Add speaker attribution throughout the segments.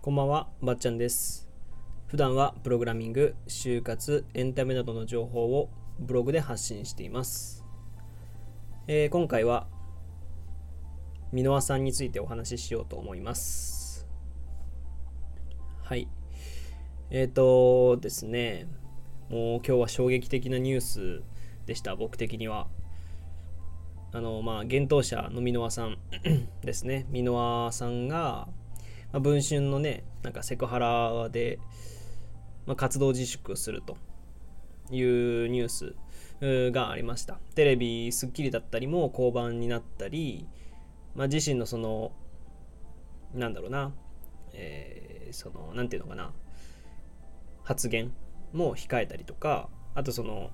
Speaker 1: こんばんは、ばっちゃんです。普段はプログラミング、就活、エンタメなどの情報をブログで発信しています。えー今回は、箕輪さんについてお話ししようと思います。はい。えっ、とですね、もう今日は衝撃的なニュースでした、僕的には。あの、まあ、幻冬者の箕輪さん ですね。箕輪さんが、まあ、文春のね、なんかセクハラで、まあ、活動自粛するというニュースがありました。テレビ、スッキリだったりも降板になったり、まあ、自身のその、なんだろうな、えーその、なんていうのかな、発言も控えたりとか、あとその、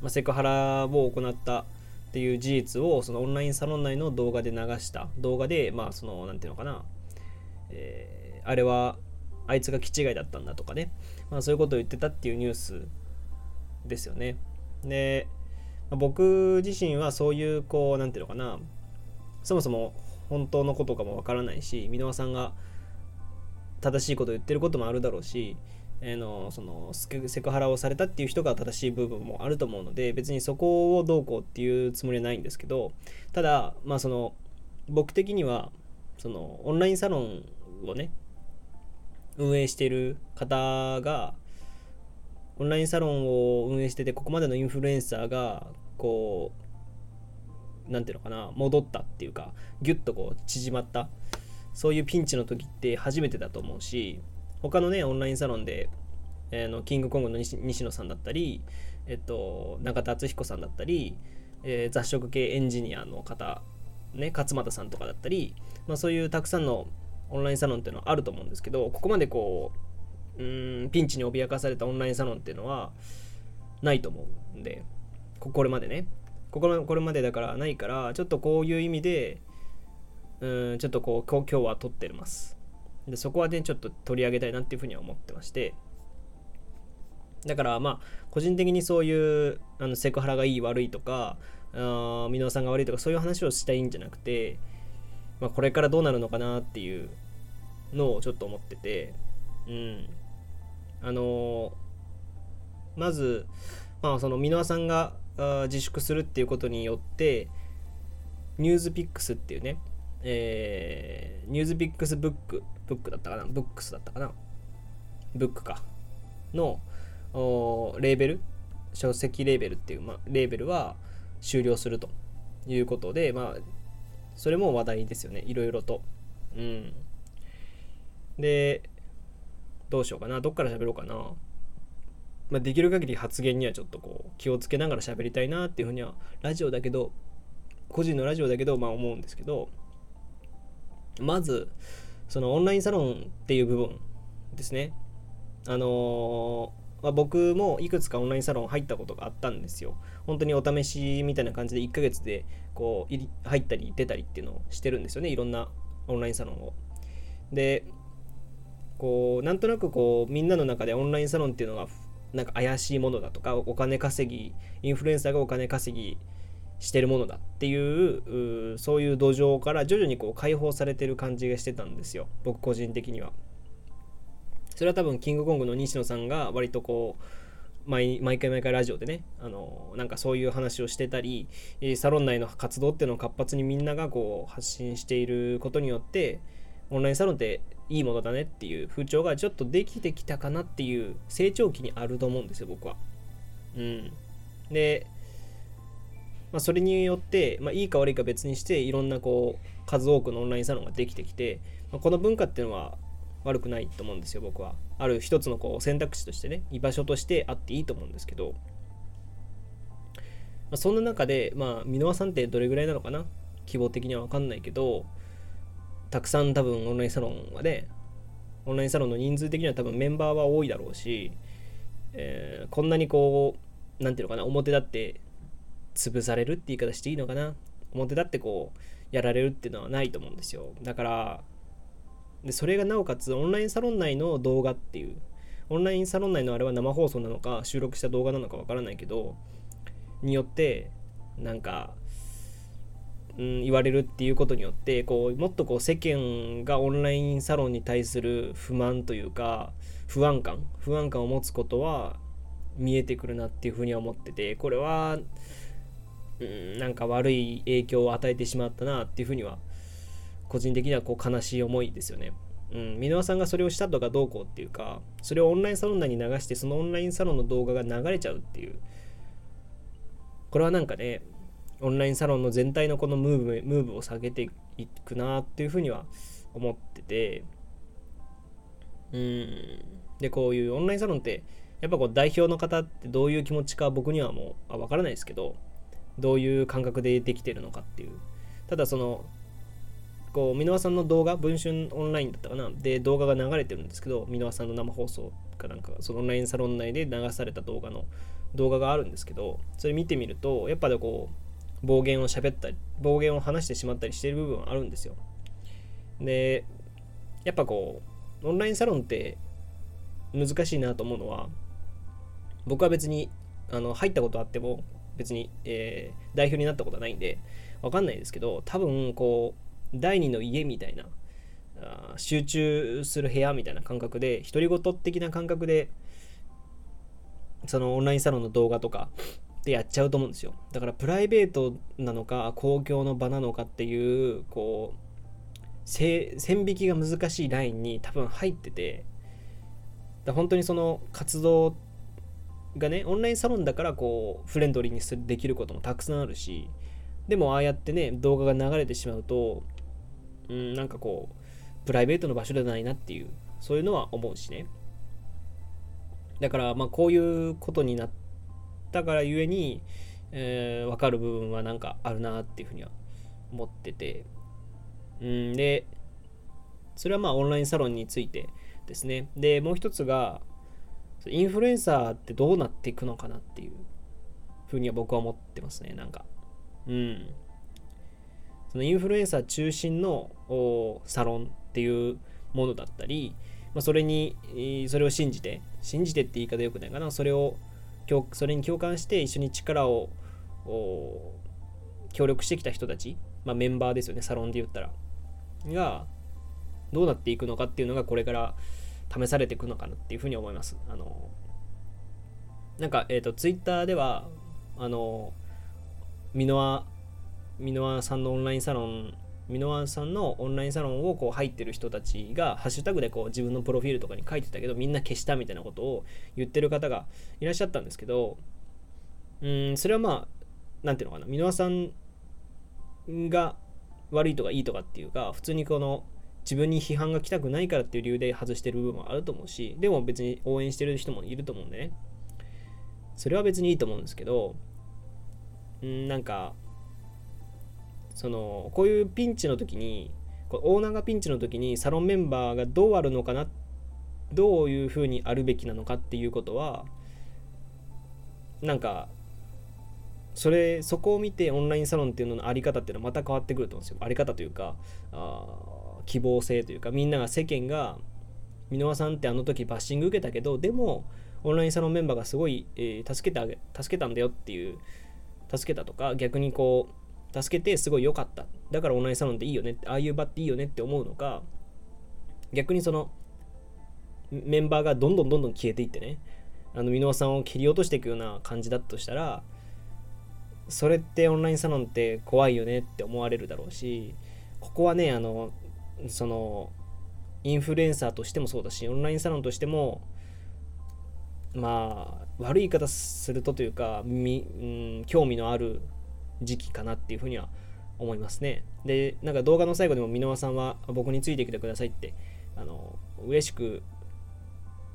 Speaker 1: まあ、セクハラを行ったっていう事実をそのオンラインサロン内の動画で流した動画でまあそのなんていうのかな、えーあれはあいつが気違いだったんだとかね、まあ、そういうことを言ってたっていうニュースですよね。で、まあ僕自身はそういうこうなんていうのかな。そもそも本当のことかもわからないし箕輪さんが正しいことを言ってることもあるだろうしえのそのセクハラをされたっていう人が正しい部分もあると思うので別にそこをどうこうっていうつもりはないんですけどただまあその僕的にはそのオンラインサロンをね運営している方がオンラインサロンを運営しててここまでのインフルエンサーがこうなんていうのかな戻ったっていうかギュッとこう縮まった。そういうピンチの時って初めてだと思うし他のねオンラインサロンで、えーのキングコングの西野さんだったり、えっと、中田敦彦さんだったり、えー雑食系エンジニアの方、ね、勝俣さんとかだったり、まあ、そういうたくさんのオンラインサロンっていうのはあると思うんですけどここまでこううんピンチに脅かされたオンラインサロンっていうのはないと思うんでこれまでね。こここれまでだからないからちょっとこういう意味でうんちょっとこう今日は撮ってます。でそこはねちょっと取り上げたいなっていうふうには思ってまして。だからまあ個人的にそういうあのセクハラがいい悪いとか箕輪さんが悪いとかそういう話をしたいんじゃなくて、まあ、これからどうなるのかなっていうのをちょっと思ってて。うん。あのーまずまあその箕輪さんが自粛するっていうことによってニュースピックスっていうねえーニュースピックスブックブックだったかな？ブックスだったかな？ブックか。のおーレーベル書籍レーベルっていう、まあ、レーベルは終了するということでまあそれも話題ですよね。いろいろと。うん。でどうしようかな？どっから喋ろうかな？まあ、できる限り発言にはちょっとこう気をつけながら喋りたいなっていうふうにはラジオだけど個人のラジオだけどまあ思うんですけどまずそのオンラインサロンっていう部分ですね。あのーまあ、僕もいくつかオンラインサロン入ったことがあったんですよ。本当にお試しみたいな感じで1ヶ月でこう入ったり出たりっていうのをしてるんですよね。いろんなオンラインサロンを。でこうなんとなくこうみんなの中でオンラインサロンっていうのがなんか怪しいものだとかお金稼ぎインフルエンサーがお金稼ぎしてるものだっていうそういう土壌から徐々にこう解放されてる感じがしてたんですよ。僕個人的には。それは多分キングコングの西野さんが割とこう毎毎回毎回ラジオでねあのなんかそういう話をしてたりサロン内の活動っていうのを活発にみんながこう発信していることによってオンラインサロンっていいものだねっていう風潮がちょっとできてきたかなっていう成長期にあると思うんですよ僕は。うん、で、まあ、それによって、まあ、いいか悪いか別にしていろんなこう数多くのオンラインサロンができてきて、まあ、この文化っていうのは悪くないと思うんですよ僕は。ある一つのこう選択肢としてね居場所としてあっていいと思うんですけど、まあ、そんな中でまあ箕輪さんってどれぐらいなのかな？希望的には分かんないけどたくさん多分オンラインサロンはねオンラインサロンの人数的には多分メンバーは多いだろうし、えーこんなにこうなんていうのかな表立って潰されるって言い方していいのかな？表立ってこうやられるっていうのはないと思うんですよ。だからでそれがなおかつオンラインサロン内の動画っていうオンラインサロン内のあれは生放送なのか収録した動画なのかわからないけどによってなんかうん、言われるっていうことによってこうもっとこう世間がオンラインサロンに対する不満というか不安感不安感を持つことは見えてくるなっていうふうには思っててこれは、うん、なんか悪い影響を与えてしまったなっていうふうには個人的にはこう悲しい思いですよね。うん、箕輪さんがそれをしたとかどうこうっていうかそれをオンラインサロン内に流してそのオンラインサロンの動画が流れちゃうっていう。これはなんかねオンラインサロンの全体のこのムーブムーブを下げていくなっていうふうには思ってて。うん。でこういうオンラインサロンってやっぱこう代表の方ってどういう気持ちか僕にはもうわからないですけど。どういう感覚でできてるのかっていう。ただそのこう箕輪さんの動画文春オンラインだったかな？で動画が流れてるんですけど箕輪さんの生放送かなんかそのオンラインサロン内で流された動画の動画があるんですけどそれ見てみるとやっぱりこう暴言を喋ったり暴言を話してしまったりしてる部分はあるんですよ。でやっぱこうオンラインサロンって難しいなと思うのは僕は別にあの入ったことあっても別に、えー、代表になったことはないんで分かんないですけど多分こう第二の家みたいなあ集中する部屋みたいな感覚で独り言的な感覚でそのオンラインサロンの動画とかでやっちゃうと思うんですよ。だからプライベートなのか公共の場なのかっていうこう線引きが難しいラインに多分入っててだ本当にその活動がねオンラインサロンだからこうフレンドリーにできることもたくさんあるしでもああやってね動画が流れてしまうとうんなんかこうプライベートの場所ではないなっていうそういうのは思うしね。だからまあこういうことになったからゆえに、えー、分かる部分はなんかあるなっていうふうには思ってて。うんでそれはまあオンラインサロンについてですね。でもう一つがインフルエンサーってどうなっていくのかなっていうふうには僕は思ってますねなんか。うん。そのインフルエンサー中心のサロンっていうものだったり、まあ、それにそれを信じて信じてって言い方よくないかなそれをそれに共感して一緒に力を協力してきた人たち、まあ、メンバーですよねサロンで言ったら。がどうなっていくのかっていうのがこれから試されていくのかなっていうふうに思います。あのなんか、えっ、ー、と、ツイッターでは、あの、ミノワ、ミノワさんのオンラインサロン、ミノワさんのオンラインサロンをこう入ってる人たちが、ハッシュタグでこう自分のプロフィールとかに書いてたけど、みんな消したみたいなことを言ってる方がいらっしゃったんですけど、うん、それはまあ、なんていうのかな、ミノワさんが悪いとかいいとかっていうか、普通にこの、自分に批判が来たくないからっていう理由で外してる部分もあると思うしでも別に応援してる人もいると思うんでね。それは別にいいと思うんですけどんなんかそのこういうピンチの時にオーナーがピンチの時にサロンメンバーがどうあるのかなどういうふうにあるべきなのかっていうことはなんかそれそこを見てオンラインサロンっていうののあり方っていうのはまた変わってくると思うんですよ。あり方というかあ希望性というかみんなが世間が箕輪さんってあの時バッシング受けたけどでもオンラインサロンメンバーがすごい、えー、助けてあげ助けたんだよっていう助けたとか逆にこう助けてすごい良かった。だからオンラインサロンっていいよねああいう場っていいよねって思うのか逆にそのメンバーがどんどんどんどん消えていってねあの箕輪さんを切り落としていくような感じだとしたらそれってオンラインサロンって怖いよねって思われるだろうしここはねあのそのインフルエンサーとしてもそうだしオンラインサロンとしてもまあ悪い言い方するとというかみ、うん、興味のある時期かなっていうふうには思いますね。でなんか動画の最後でも箕輪さんは僕についてきてくださいってあの嬉しく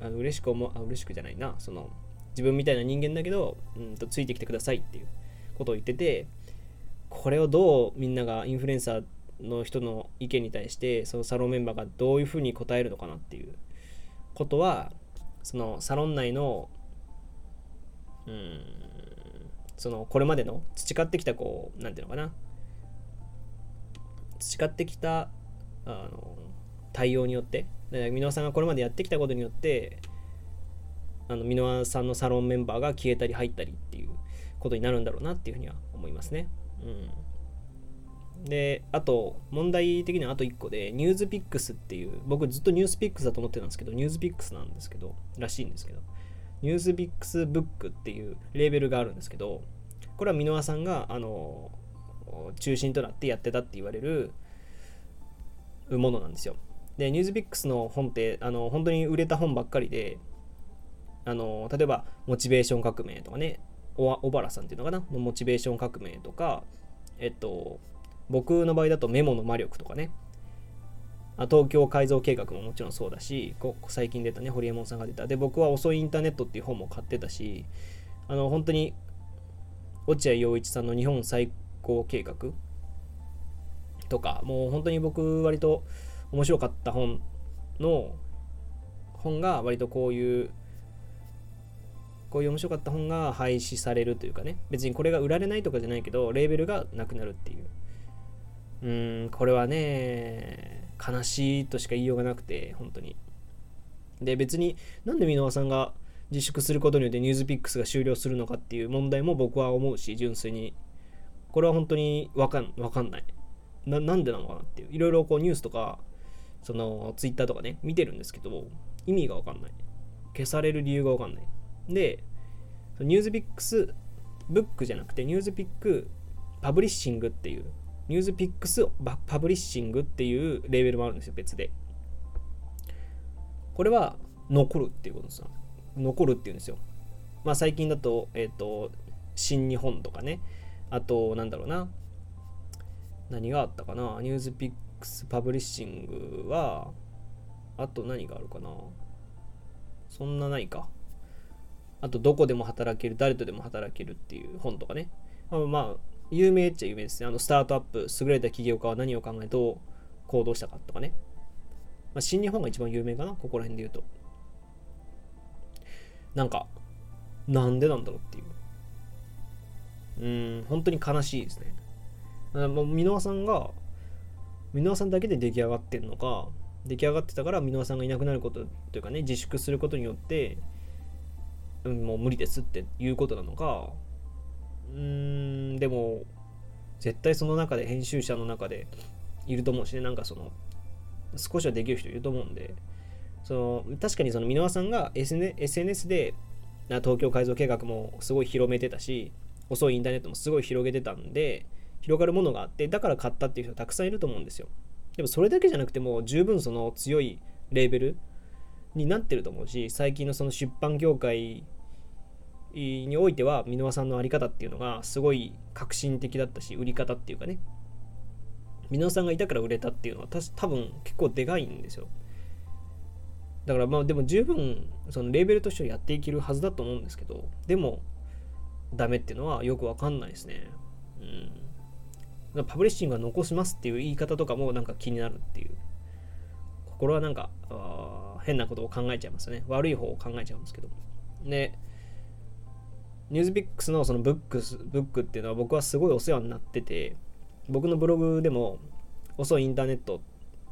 Speaker 1: あの嬉しく思あ嬉しくじゃないなその自分みたいな人間だけど、うんとついてきてくださいっていうことを言っててこれをどうみんながインフルエンサーの人の意見に対してそのサロンメンバーがどういうふうに答えるのかなっていう。ことはそのサロン内のうんそのこれまでの培ってきたこう何ていうのかな。培ってきたあの対応によって箕輪さんがこれまでやってきたことによって箕輪さんのサロンメンバーが消えたり入ったりっていうことになるんだろうなっていうふうには思いますね。うん。で、あと、問題的にはあと1個で、ニュースピックスっていう、僕ずっとニュースピックスだと思ってたんですけど、ニュースピックスなんですけど、らしいんですけど、ニュースピックスブックっていうレーベルがあるんですけど、これは箕輪さんが、あの、中心となってやってたって言われるものなんですよ。で、ニュースピックスの本って、あの、本当に売れた本ばっかりで、あの、例えば、モチベーション革命とかね、小原さんっていうのかなのモチベーション革命とか、えっと、僕の場合だとメモの魔力とかねあ、東京改造計画ももちろんそうだし、こ最近出たね、ホリエモンさんが出た。で、僕は遅いインターネットっていう本も買ってたし、あの、本当に、落合陽一さんの日本最高計画とか、もう本当に僕割と面白かった本の、本が割とこういう、こういう面白かった本が廃止されるというかね、別にこれが売られないとかじゃないけど、レーベルがなくなるっていう。うん、これはね、悲しいとしか言いようがなくて、本当に。で、別になんで箕輪さんが自粛することによってニュースピックスが終了するのかっていう問題も僕は思うし、純粋に。これは本当にわかんわかんないな。なんでなのかなっていう。いろいろこうニュースとか、そのツイッターとかね、見てるんですけど、意味がわかんない。消される理由がわかんない。で、 NewsPicks Bookじゃなくて、 NewsPicks Publishingっていう NewsPicks Publishingっていうレーベルもあるんですよ、別で。これは残るっていうことですよ。残るっていうんですよ。まあ最近だと、えっ、ー、と、新日本とかね、あと、なんだろうな、何があったかな、ニュースピックスパブリッシングは、あと何があるかな。そんなないか。あと、どこでも働ける、誰とでも働けるっていう本とかね。まあ、まあ、有名っちゃ有名ですね。あの、スタートアップ、優れた起業家は何を考えどう行動したかとかね。まあ、新日本が一番有名かな、ここら辺で言うと。なんか、なんでなんだろうっていう。うん、本当に悲しいですね。もう箕輪さんが、箕輪さんだけで出来上がってんのか、出来上がってたから箕輪さんがいなくなることというかね、自粛することによって、うん、もう無理ですっていうことなのか、うん、でも、絶対その中で、編集者の中でいると思うしね、なんかその、少しはできる人いると思うんで、その確かにその箕輪さんが SNS で東京改造計画もすごい広めてたし、遅いインターネットもすごい広げてたんで、広がるものがあって、だから買ったっていう人たくさんいると思うんですよ。でもそれだけじゃなくても十分その強いレーベルになってると思うし、最近のその出版業界においては箕輪さんの在り方っていうのがすごい革新的だったし売り方っていうかね。箕輪さんがいたから売れたっていうのは多分結構でかいんですよ。だからまあでも十分そのレーベルとしてはやっていけるはずだと思うんですけどでもダメっていうのはよくわかんないですね。うん。パブリッシングは残しますっていう言い方とかもなんか気になるっていう。心はなんか変なことを考えちゃいますね。悪い方を考えちゃうんですけどでニュースピックスのそのブックス、ブックっていうのは僕はすごいお世話になってて、僕のブログでも遅いインターネット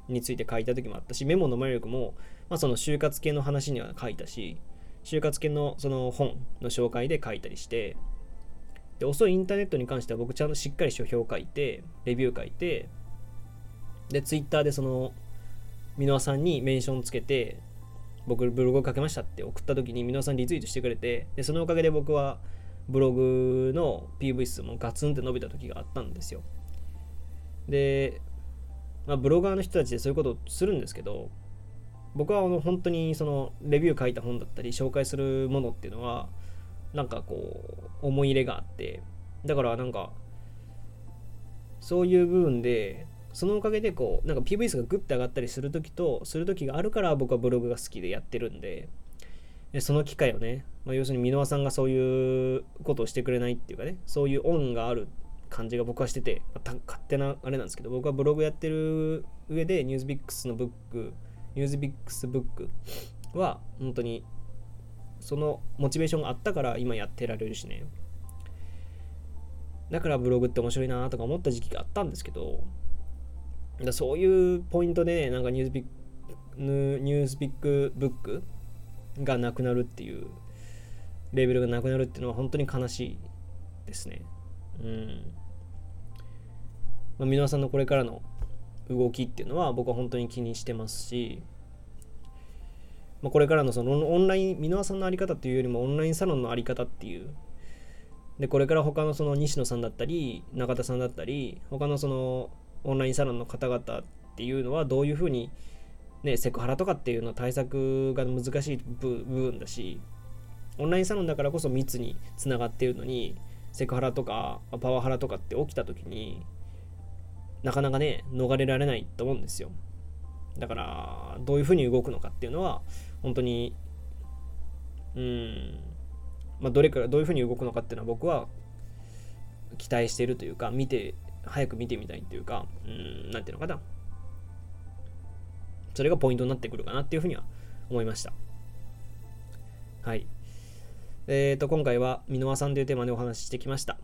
Speaker 1: について書いた時もあったし、メモの魔力も、まあ、その就活系の話には書いたし、就活系のその本の紹介で書いたりして、で遅いインターネットに関しては僕ちゃんとしっかり書評書いて、レビュー書いて、で、ツイッターでその、箕輪さんにメンションつけて、僕ブログを書けましたって送った時に皆さんリツイートしてくれてでそのおかげで僕はブログの PV 数もガツンって伸びた時があったんですよ。で、まあ、ブロガーの人たちでそういうことをするんですけど僕はあの本当にそのレビュー書いた本だったり紹介するものっていうのはなんかこう思い入れがあってだからなんかそういう部分でそのおかげでこうなんか PV 数がグッて上がったりする時とする時があるから僕はブログが好きでやってるんででその機会をね、まあ、要するに箕輪さんがそういうことをしてくれないっていうかねそういう恩がある感じが僕はしてて、まあ、勝手なあれなんですけど僕はブログやってる上でニュースビックスのブックニュースビックスブックは本当にそのモチベーションがあったから今やってられるしね。だからブログって面白いなとか思った時期があったんですけどだそういうポイントで、ね、なんかニュースピック、ニュースピックブックがなくなるっていう、レベルがなくなるっていうのは本当に悲しいですね。うん。まあ、皆さんのこれからの動きっていうのは僕は本当に気にしてますし、まあ、これからのそのオンライン、箕輪さんのあり方っていうよりもオンラインサロンのあり方っていう、で、これから他のその西野さんだったり、中田さんだったり、他のそのオンラインサロンの方々っていうのはどういうふうに、ね、セクハラとかっていうの対策が難しい部分だし、オンラインサロンだからこそ密につながっているのに、セクハラとかパワハラとかって起きた時に、なかなかね、逃れられないと思うんですよ。だから、どういうふうに動くのかっていうのは、本当に、うん、まあ、どれからどういうふうに動くのかっていうのは僕は期待しているというか、見て、早く見てみたいというか、うん、なんていうのかな。それがポイントになってくるかなっていうふうには思いました。はい。えっ、ー、と、今回は、箕輪さんというテーマでお話ししてきました。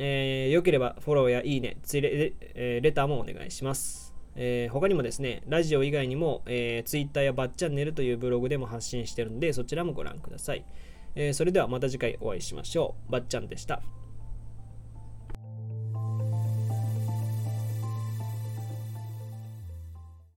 Speaker 1: えー、よければフォローやいいね、つレえー、レターもお願いします。えー、他にもですね、ラジオ以外にも、えー、Twitter やバッチャンネルというブログでも発信してるんで、そちらもご覧ください。えー、それではまた次回お会いしましょう。ばっちゃんでした。